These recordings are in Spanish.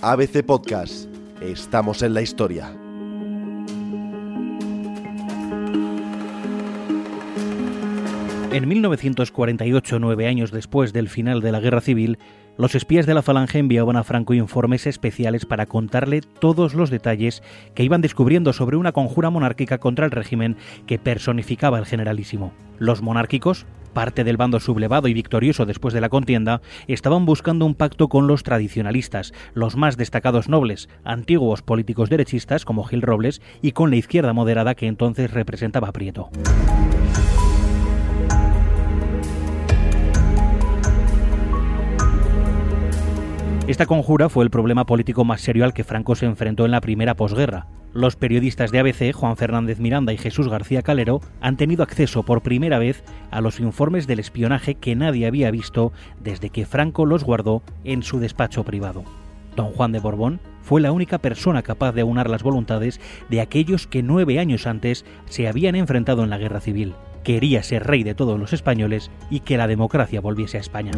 ABC Podcast. Estamos en la historia. En 1948, nueve años después del final de la Guerra Civil, los espías de la Falange enviaban a Franco informes especiales para contarle todos los detalles que iban descubriendo sobre una conjura monárquica contra el régimen que personificaba el generalísimo. Los monárquicos, parte del bando sublevado y victorioso después de la contienda, estaban buscando un pacto con los tradicionalistas, los más destacados nobles, antiguos políticos derechistas como Gil Robles y con la izquierda moderada que entonces representaba Prieto. Esta conjura fue el problema político más serio al que Franco se enfrentó en la primera posguerra. Los periodistas de ABC, Juan Fernández Miranda y Jesús García Calero, han tenido acceso por primera vez a los informes del espionaje que nadie había visto desde que Franco los guardó en su despacho privado. Don Juan de Borbón fue la única persona capaz de aunar las voluntades de aquellos que nueve años antes se habían enfrentado en la guerra civil. Quería ser rey de todos los españoles y que la democracia volviese a España.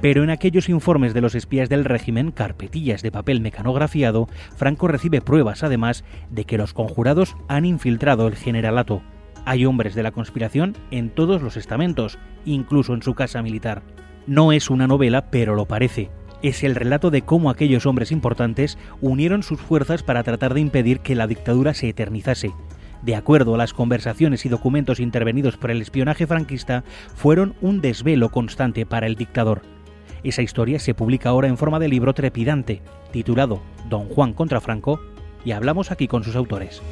Pero en aquellos informes de los espías del régimen, carpetillas de papel mecanografiado, Franco recibe pruebas, además, de que los conjurados han infiltrado el generalato. Hay hombres de la conspiración en todos los estamentos, incluso en su casa militar. No es una novela, pero lo parece. Es el relato de cómo aquellos hombres importantes unieron sus fuerzas para tratar de impedir que la dictadura se eternizase. De acuerdo a las conversaciones y documentos intervenidos por el espionaje franquista, fueron un desvelo constante para el dictador. Esa historia se publica ahora en forma de libro trepidante, titulado Don Juan contra Franco, y hablamos aquí con sus autores.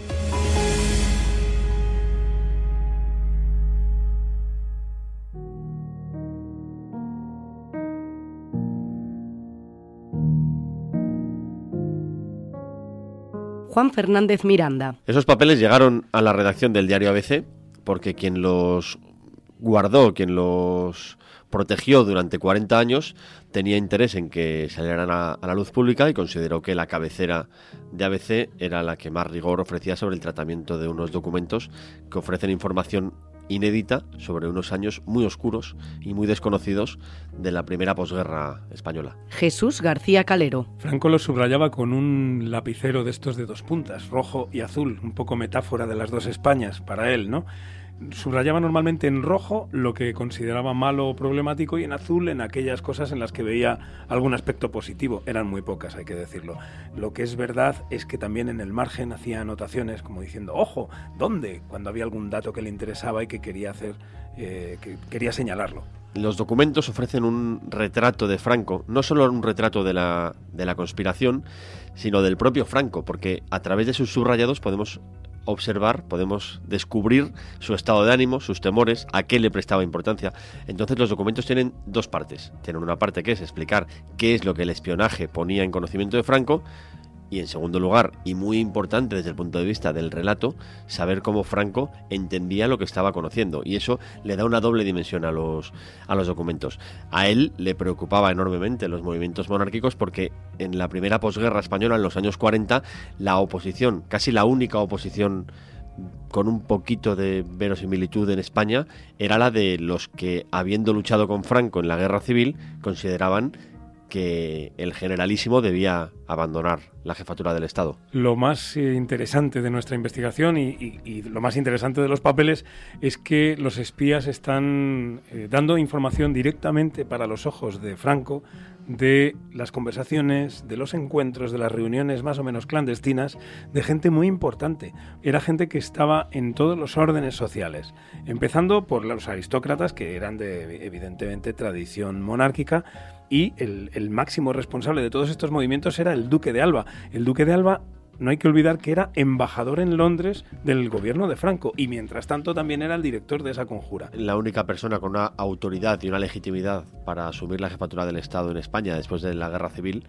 Juan Fernández Miranda. Esos papeles llegaron a la redacción del diario ABC porque quien los guardó, quien los protegió durante 40 años, tenía interés en que salieran a, la luz pública y consideró que la cabecera de ABC era la que más rigor ofrecía sobre el tratamiento de unos documentos que ofrecen información inédita sobre unos años muy oscuros y muy desconocidos de la primera posguerra española. Jesús García Calero. Franco lo subrayaba con un lapicero de estos de dos puntas, rojo y azul, un poco metáfora de las dos Españas para él, ¿no? Subrayaba normalmente en rojo lo que consideraba malo o problemático y en azul en aquellas cosas en las que veía algún aspecto positivo. Eran muy pocas, hay que decirlo. Lo que es verdad es que también en el margen hacía anotaciones como diciendo, ojo, ¿dónde? Cuando había algún dato que le interesaba y que quería hacer, eh, que quería señalarlo. Los documentos ofrecen un retrato de Franco, no solo un retrato de la, de la conspiración, sino del propio Franco, porque a través de sus subrayados podemos observar, podemos descubrir su estado de ánimo, sus temores, a qué le prestaba importancia. Entonces los documentos tienen dos partes. Tienen una parte que es explicar qué es lo que el espionaje ponía en conocimiento de Franco y en segundo lugar, y muy importante desde el punto de vista del relato, saber cómo Franco entendía lo que estaba conociendo. Y eso le da una doble dimensión a los, a los documentos. A él le preocupaba enormemente los movimientos monárquicos porque en la primera posguerra española, en los años 40, la oposición, casi la única oposición con un poquito de verosimilitud en España, era la de los que, habiendo luchado con Franco en la guerra civil, consideraban que el generalísimo debía abandonar la jefatura del Estado. Lo más eh, interesante de nuestra investigación y, lo más interesante de los papeles es que los espías están eh, dando información directamente para los ojos de Franco de las conversaciones, de los encuentros, de las reuniones más o menos clandestinas de gente muy importante. Era gente que estaba en todos los órdenes sociales, empezando por los aristócratas que eran de evidentemente tradición monárquica y el, máximo responsable de todos estos movimientos era el duque de Alba. El duque de Alba no hay que olvidar que era embajador en Londres del gobierno de Franco y mientras tanto también era el director de esa conjura. La única persona con una autoridad y una legitimidad para asumir la jefatura del Estado en España después de la guerra civil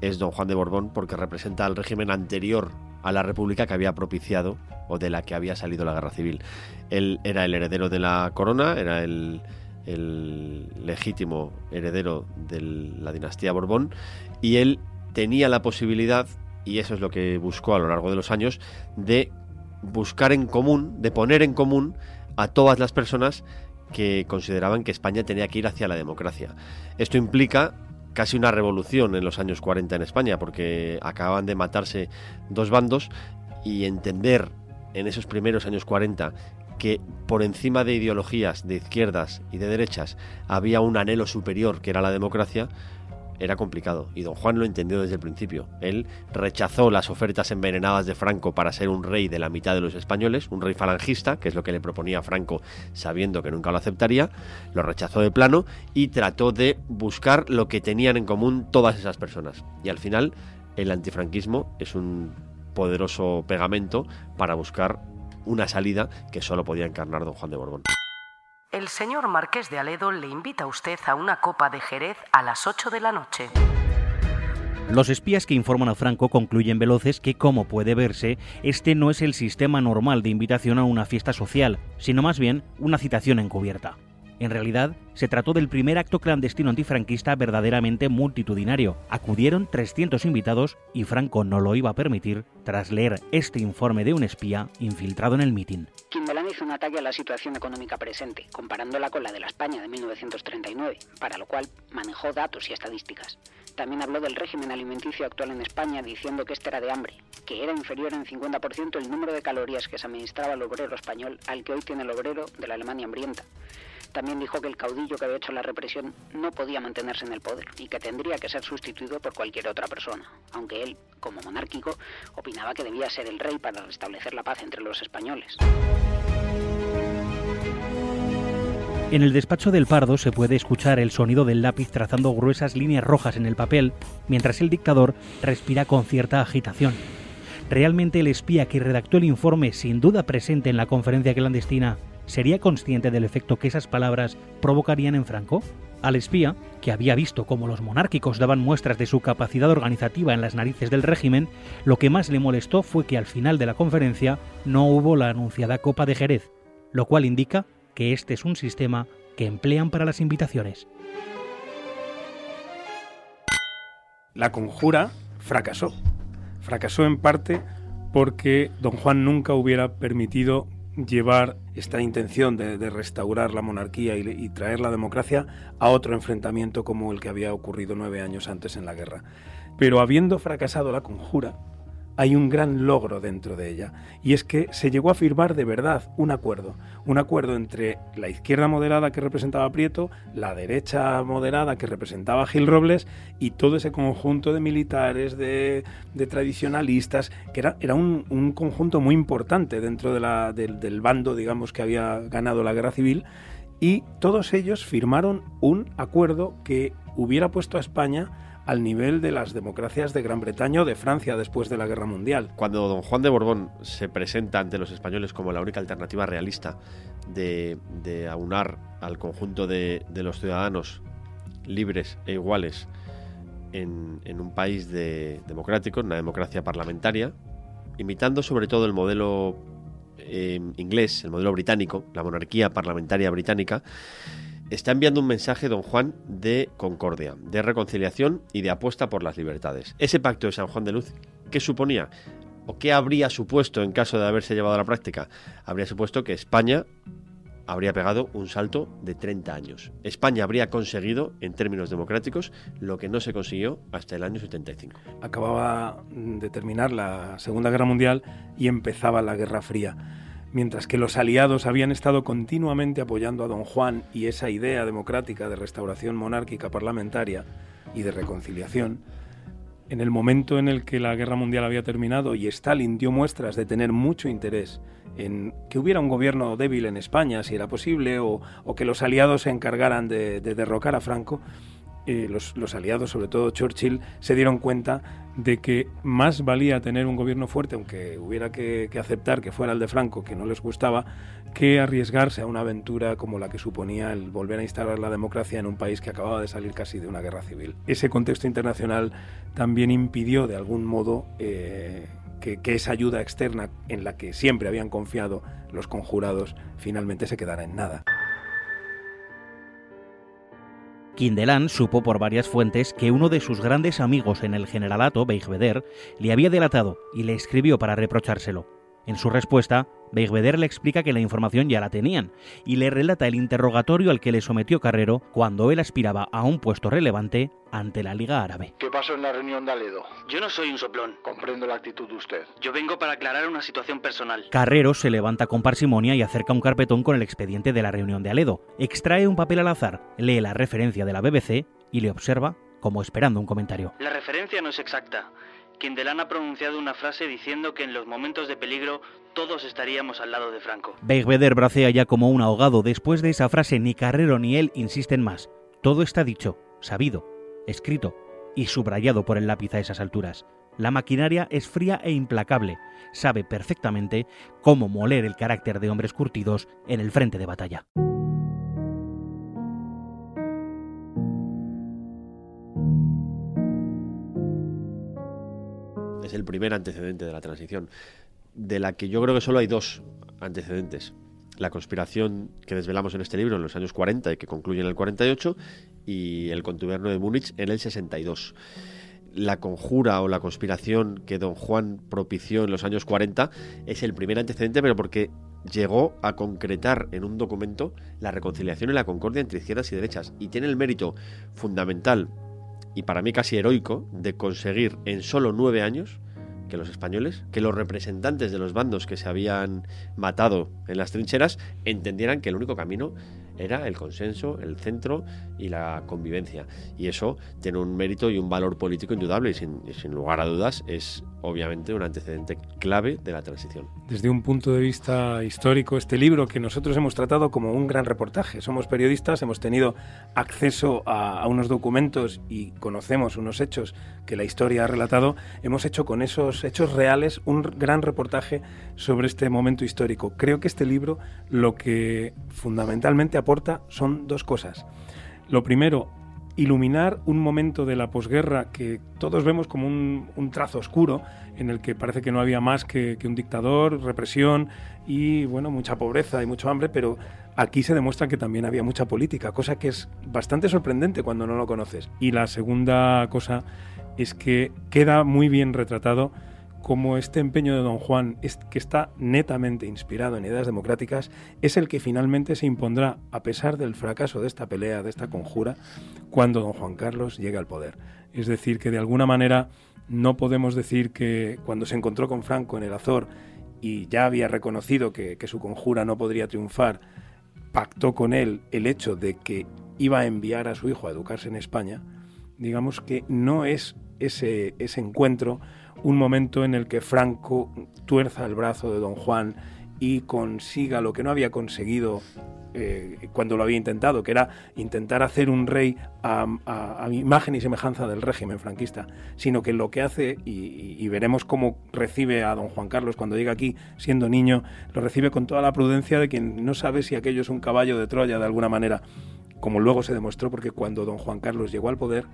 es don Juan de Borbón porque representa al régimen anterior a la república que había propiciado o de la que había salido la guerra civil. Él era el heredero de la corona, era el, el legítimo heredero de la dinastía Borbón y él tenía la posibilidad y eso es lo que buscó a lo largo de los años, de buscar en común, de poner en común a todas las personas que consideraban que España tenía que ir hacia la democracia. Esto implica casi una revolución en los años 40 en España, porque acababan de matarse dos bandos y entender en esos primeros años 40 que por encima de ideologías de izquierdas y de derechas había un anhelo superior que era la democracia, era complicado y don Juan lo entendió desde el principio. Él rechazó las ofertas envenenadas de Franco para ser un rey de la mitad de los españoles, un rey falangista, que es lo que le proponía Franco sabiendo que nunca lo aceptaría, lo rechazó de plano y trató de buscar lo que tenían en común todas esas personas. Y al final el antifranquismo es un poderoso pegamento para buscar una salida que solo podía encarnar don Juan de Borbón. El señor Marqués de Aledo le invita a usted a una copa de Jerez a las 8 de la noche. Los espías que informan a Franco concluyen veloces que, como puede verse, este no es el sistema normal de invitación a una fiesta social, sino más bien una citación encubierta. En realidad, se trató del primer acto clandestino antifranquista verdaderamente multitudinario. Acudieron 300 invitados y Franco no lo iba a permitir tras leer este informe de un espía infiltrado en el mitin. Kimberlán hizo un ataque a la situación económica presente, comparándola con la de la España de 1939, para lo cual manejó datos y estadísticas. También habló del régimen alimenticio actual en España, diciendo que este era de hambre, que era inferior en 50% el número de calorías que se administraba el obrero español al que hoy tiene el obrero de la Alemania hambrienta. También dijo que el caudillo que había hecho la represión no podía mantenerse en el poder y que tendría que ser sustituido por cualquier otra persona, aunque él, como monárquico, opinaba que debía ser el rey para restablecer la paz entre los españoles. En el despacho del Pardo se puede escuchar el sonido del lápiz trazando gruesas líneas rojas en el papel, mientras el dictador respira con cierta agitación. ¿Realmente el espía que redactó el informe, sin duda presente en la conferencia clandestina, sería consciente del efecto que esas palabras provocarían en Franco? Al espía, que había visto cómo los monárquicos daban muestras de su capacidad organizativa en las narices del régimen, lo que más le molestó fue que al final de la conferencia no hubo la anunciada Copa de Jerez, lo cual indica que este es un sistema que emplean para las invitaciones. La conjura fracasó. Fracasó en parte porque don Juan nunca hubiera permitido llevar esta intención de, restaurar la monarquía y, traer la democracia a otro enfrentamiento como el que había ocurrido nueve años antes en la guerra. Pero habiendo fracasado la conjura, hay un gran logro dentro de ella, y es que se llegó a firmar de verdad un acuerdo, un acuerdo entre la izquierda moderada que representaba Prieto, la derecha moderada que representaba Gil Robles y todo ese conjunto de militares, de, tradicionalistas, que era, un, conjunto muy importante dentro de la, del bando, digamos, que había ganado la guerra civil, y todos ellos firmaron un acuerdo que hubiera puesto a España al nivel de las democracias de Gran Bretaña o de Francia después de la Guerra Mundial. Cuando don Juan de Borbón se presenta ante los españoles como la única alternativa realista de, aunar al conjunto de, los ciudadanos libres e iguales en, un país democrático, en una democracia parlamentaria, imitando sobre todo el modelo eh, inglés, el modelo británico, la monarquía parlamentaria británica, está enviando un mensaje, don Juan, de concordia, de reconciliación y de apuesta por las libertades. Ese pacto de San Juan de Luz, ¿qué suponía? ¿O qué habría supuesto en caso de haberse llevado a la práctica? Habría supuesto que España habría pegado un salto de 30 años. España habría conseguido, en términos democráticos, lo que no se consiguió hasta el año 75. Acababa de terminar la Segunda Guerra Mundial y empezaba la Guerra Fría mientras que los aliados habían estado continuamente apoyando a don Juan y esa idea democrática de restauración monárquica parlamentaria y de reconciliación, en el momento en el que la guerra mundial había terminado y Stalin dio muestras de tener mucho interés en que hubiera un gobierno débil en España, si era posible, o, que los aliados se encargaran de derrocar a Franco, los, aliados, sobre todo Churchill, se dieron cuenta de que más valía tener un gobierno fuerte, aunque hubiera que, aceptar que fuera el de Franco, que no les gustaba, que arriesgarse a una aventura como la que suponía el volver a instalar la democracia en un país que acababa de salir casi de una guerra civil. Ese contexto internacional también impidió, de algún modo, eh, que, esa ayuda externa en la que siempre habían confiado los conjurados finalmente se quedara en nada. Quindelán supo por varias fuentes que uno de sus grandes amigos en el generalato, Beigbeder, le había delatado y le escribió para reprochárselo. En su respuesta, Beigbeder le explica que la información ya la tenían y le relata el interrogatorio al que le sometió Carrero cuando él aspiraba a un puesto relevante ante la Liga Árabe. ¿Qué pasó en la reunión de Aledo? Yo no soy un soplón. Comprendo la actitud de usted. Yo vengo para aclarar una situación personal. Carrero se levanta con parsimonia y acerca un carpetón con el expediente de la reunión de Aledo. Extrae un papel al azar, lee la referencia de la BBC y le observa como esperando un comentario. La referencia no es exacta. Quindelán ha pronunciado una frase diciendo que en los momentos de peligro todos estaríamos al lado de Franco. Beigbeder bracea ya como un ahogado. Después de esa frase, ni Carrero ni él insisten más. Todo está dicho, sabido, escrito y subrayado por el lápiz a esas alturas. La maquinaria es fría e implacable. Sabe perfectamente cómo moler el carácter de hombres curtidos en el frente de batalla. Es el primer antecedente de la transición, de la que yo creo que solo hay dos antecedentes. La conspiración que desvelamos en este libro en los años 40 y que concluye en el 48 y el contubernio de Múnich en el 62 la conjura o la conspiración que don Juan propició en los años 40 es el primer antecedente, pero porque llegó a concretar en un documento la reconciliación y la concordia entre izquierdas y derechas. Y tiene el mérito fundamental y para mí casi heroico de conseguir en solo nueve años que los españoles, que los representantes de los bandos que se habían matado en las trincheras entendieran que el único camino era el consenso, el centro y la convivencia. Y eso tiene un mérito y un valor político indudable y sin, sin, lugar a dudas es obviamente un antecedente clave de la transición. Desde un punto de vista histórico, este libro que nosotros hemos tratado como un gran reportaje. Somos periodistas, hemos tenido acceso a, unos documentos y conocemos unos hechos que la historia ha relatado. Hemos hecho con esos hechos reales un gran reportaje sobre este momento histórico. Creo que este libro lo que fundamentalmente aporta son dos cosas. Lo primero, iluminar un momento de la posguerra que todos vemos como un, trazo oscuro en el que parece que no había más que, que, un dictador, represión y bueno, mucha pobreza y mucho hambre, pero aquí se demuestra que también había mucha política, cosa que es bastante sorprendente cuando no lo conoces. Y la segunda cosa es que queda muy bien retratado como este empeño de don Juan, que está netamente inspirado en ideas democráticas, es el que finalmente se impondrá, a pesar del fracaso de esta pelea, de esta conjura, cuando don Juan Carlos llegue al poder. Es decir, que de alguna manera no podemos decir que cuando se encontró con Franco en el Azor y ya había reconocido que, que su conjura no podría triunfar, pactó con él el hecho de que iba a enviar a su hijo a educarse en España, digamos que no es ese, ese encuentro un momento en el que Franco tuerza el brazo de don Juan y consiga lo que no había conseguido eh, cuando lo había intentado, que era intentar hacer un rey a, imagen y semejanza del régimen franquista, sino que lo que hace, y, y, veremos cómo recibe a don Juan Carlos cuando llega aquí siendo niño, lo recibe con toda la prudencia de quien no sabe si aquello es un caballo de Troya de alguna manera, como luego se demostró, porque cuando don Juan Carlos llegó al poder,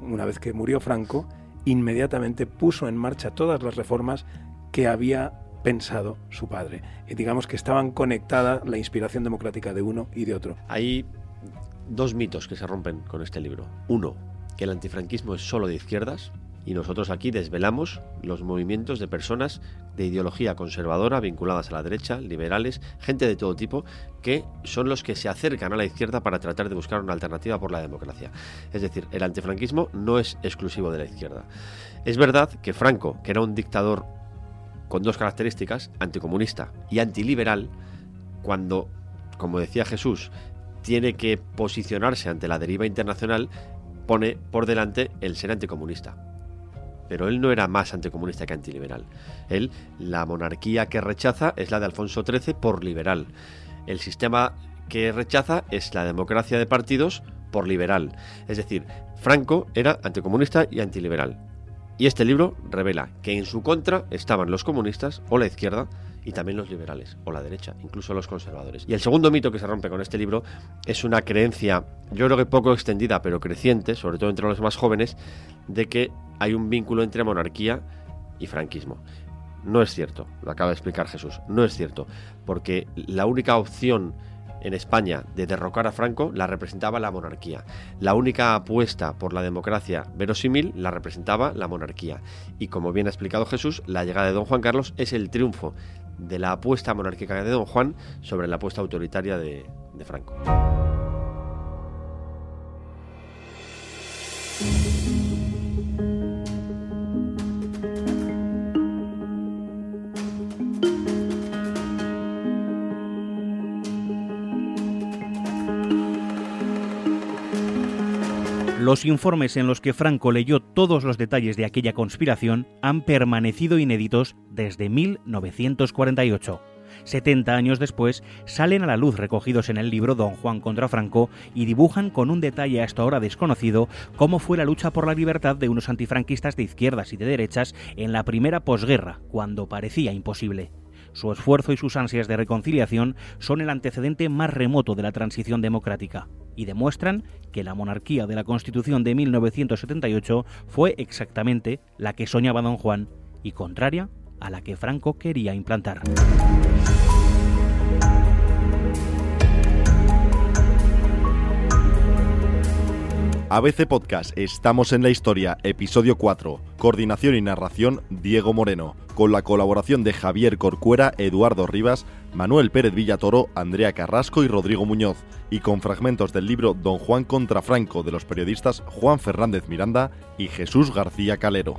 una vez que murió Franco, inmediatamente puso en marcha todas las reformas que había pensado su padre. Y digamos que estaban conectadas la inspiración democrática de uno y de otro. Hay dos mitos que se rompen con este libro. Uno, que el antifranquismo es solo de izquierdas, y nosotros aquí desvelamos los movimientos de personas de ideología conservadora vinculadas a la derecha, liberales, gente de todo tipo, que son los que se acercan a la izquierda para tratar de buscar una alternativa por la democracia. Es decir, el antifranquismo no es exclusivo de la izquierda. Es verdad que Franco, que era un dictador con dos características, anticomunista y antiliberal, cuando, como decía Jesús, tiene que posicionarse ante la deriva internacional, pone por delante el ser anticomunista pero él no era más anticomunista que antiliberal. Él, la monarquía que rechaza es la de Alfonso XIII por liberal. El sistema que rechaza es la democracia de partidos por liberal. Es decir, Franco era anticomunista y antiliberal. Y este libro revela que en su contra estaban los comunistas o la izquierda y también los liberales o la derecha, incluso los conservadores. Y el segundo mito que se rompe con este libro es una creencia, yo creo que poco extendida, pero creciente, sobre todo entre los más jóvenes, de que hay un vínculo entre monarquía y franquismo. No es cierto, lo acaba de explicar Jesús, no es cierto, porque la única opción en España de derrocar a Franco la representaba la monarquía. La única apuesta por la democracia verosímil la representaba la monarquía. Y como bien ha explicado Jesús, la llegada de don Juan Carlos es el triunfo de la apuesta monárquica de don Juan sobre la apuesta autoritaria de, Franco. Los informes en los que Franco leyó todos los detalles de aquella conspiración han permanecido inéditos desde 1948. 70 años después, salen a la luz recogidos en el libro Don Juan contra Franco y dibujan con un detalle hasta ahora desconocido cómo fue la lucha por la libertad de unos antifranquistas de izquierdas y de derechas en la primera posguerra, cuando parecía imposible. Su esfuerzo y sus ansias de reconciliación son el antecedente más remoto de la transición democrática y demuestran que la monarquía de la Constitución de 1978 fue exactamente la que soñaba don Juan y contraria a la que Franco quería implantar. ABC Podcast, estamos en la historia, episodio 4. Coordinación y narración, Diego Moreno. Con la colaboración de Javier Corcuera, Eduardo Rivas, Manuel Pérez Villatoro, Andrea Carrasco y Rodrigo Muñoz. Y con fragmentos del libro Don Juan contra Franco de los periodistas Juan Fernández Miranda y Jesús García Calero.